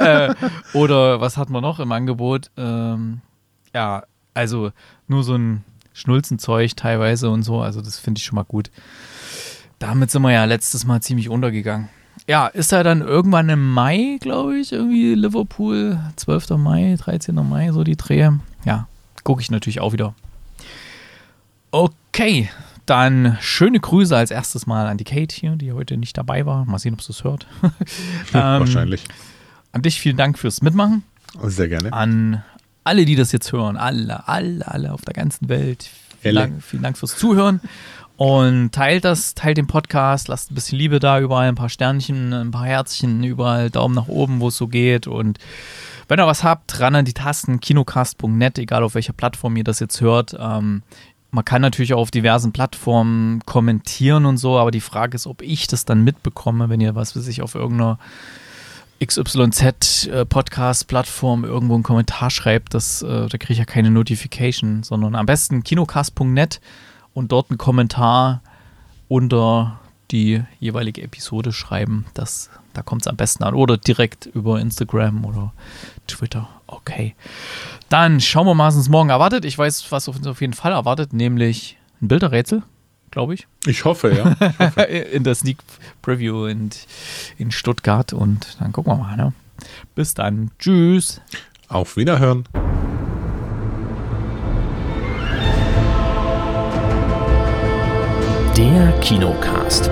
äh, oder was hatten wir noch im Angebot? Ähm, ja, also nur so ein Schnulzenzeug teilweise und so, also das finde ich schon mal gut. Damit sind wir ja letztes Mal ziemlich untergegangen. Ja, ist er dann irgendwann im Mai, glaube ich, irgendwie Liverpool, 12. Mai, 13. Mai, so die Drehe. Ja, gucke ich natürlich auch wieder. Okay, dann schöne Grüße als erstes mal an die Kate hier, die heute nicht dabei war. Mal sehen, ob sie es hört. Ähm, Wahrscheinlich. An dich vielen Dank fürs Mitmachen. Sehr gerne. An alle, die das jetzt hören, alle, alle, alle auf der ganzen Welt. Vielen. Dank, vielen Dank fürs Zuhören. Und teilt das, teilt den Podcast, lasst ein bisschen Liebe da, überall ein paar Sternchen, ein paar Herzchen, überall Daumen nach oben, wo es so geht. Und wenn ihr was habt, ran an die Tasten, kinocast.net, egal auf welcher Plattform ihr das jetzt hört. Ähm, man kann natürlich auch auf diversen Plattformen kommentieren und so, aber die Frage ist, ob ich das dann mitbekomme, wenn ihr was weiß ich auf irgendeiner XYZ äh, irgendwo einen Kommentar schreibt, das, äh, da kriege ich ja keine Notification, sondern am besten kinocast.net und dort einen Kommentar unter die jeweilige Episode schreiben. Das, da kommt es am besten an. Oder direkt über Instagram oder Twitter. Okay. Dann schauen wir mal, was uns morgen erwartet. Ich weiß, was uns auf jeden Fall erwartet, nämlich ein Bilderrätsel, glaube ich. Ich hoffe, ja. in der Sneak Preview in, in Stuttgart. Und dann gucken wir mal. Ne? Bis dann. Tschüss. Auf Wiederhören. Der Kinocast.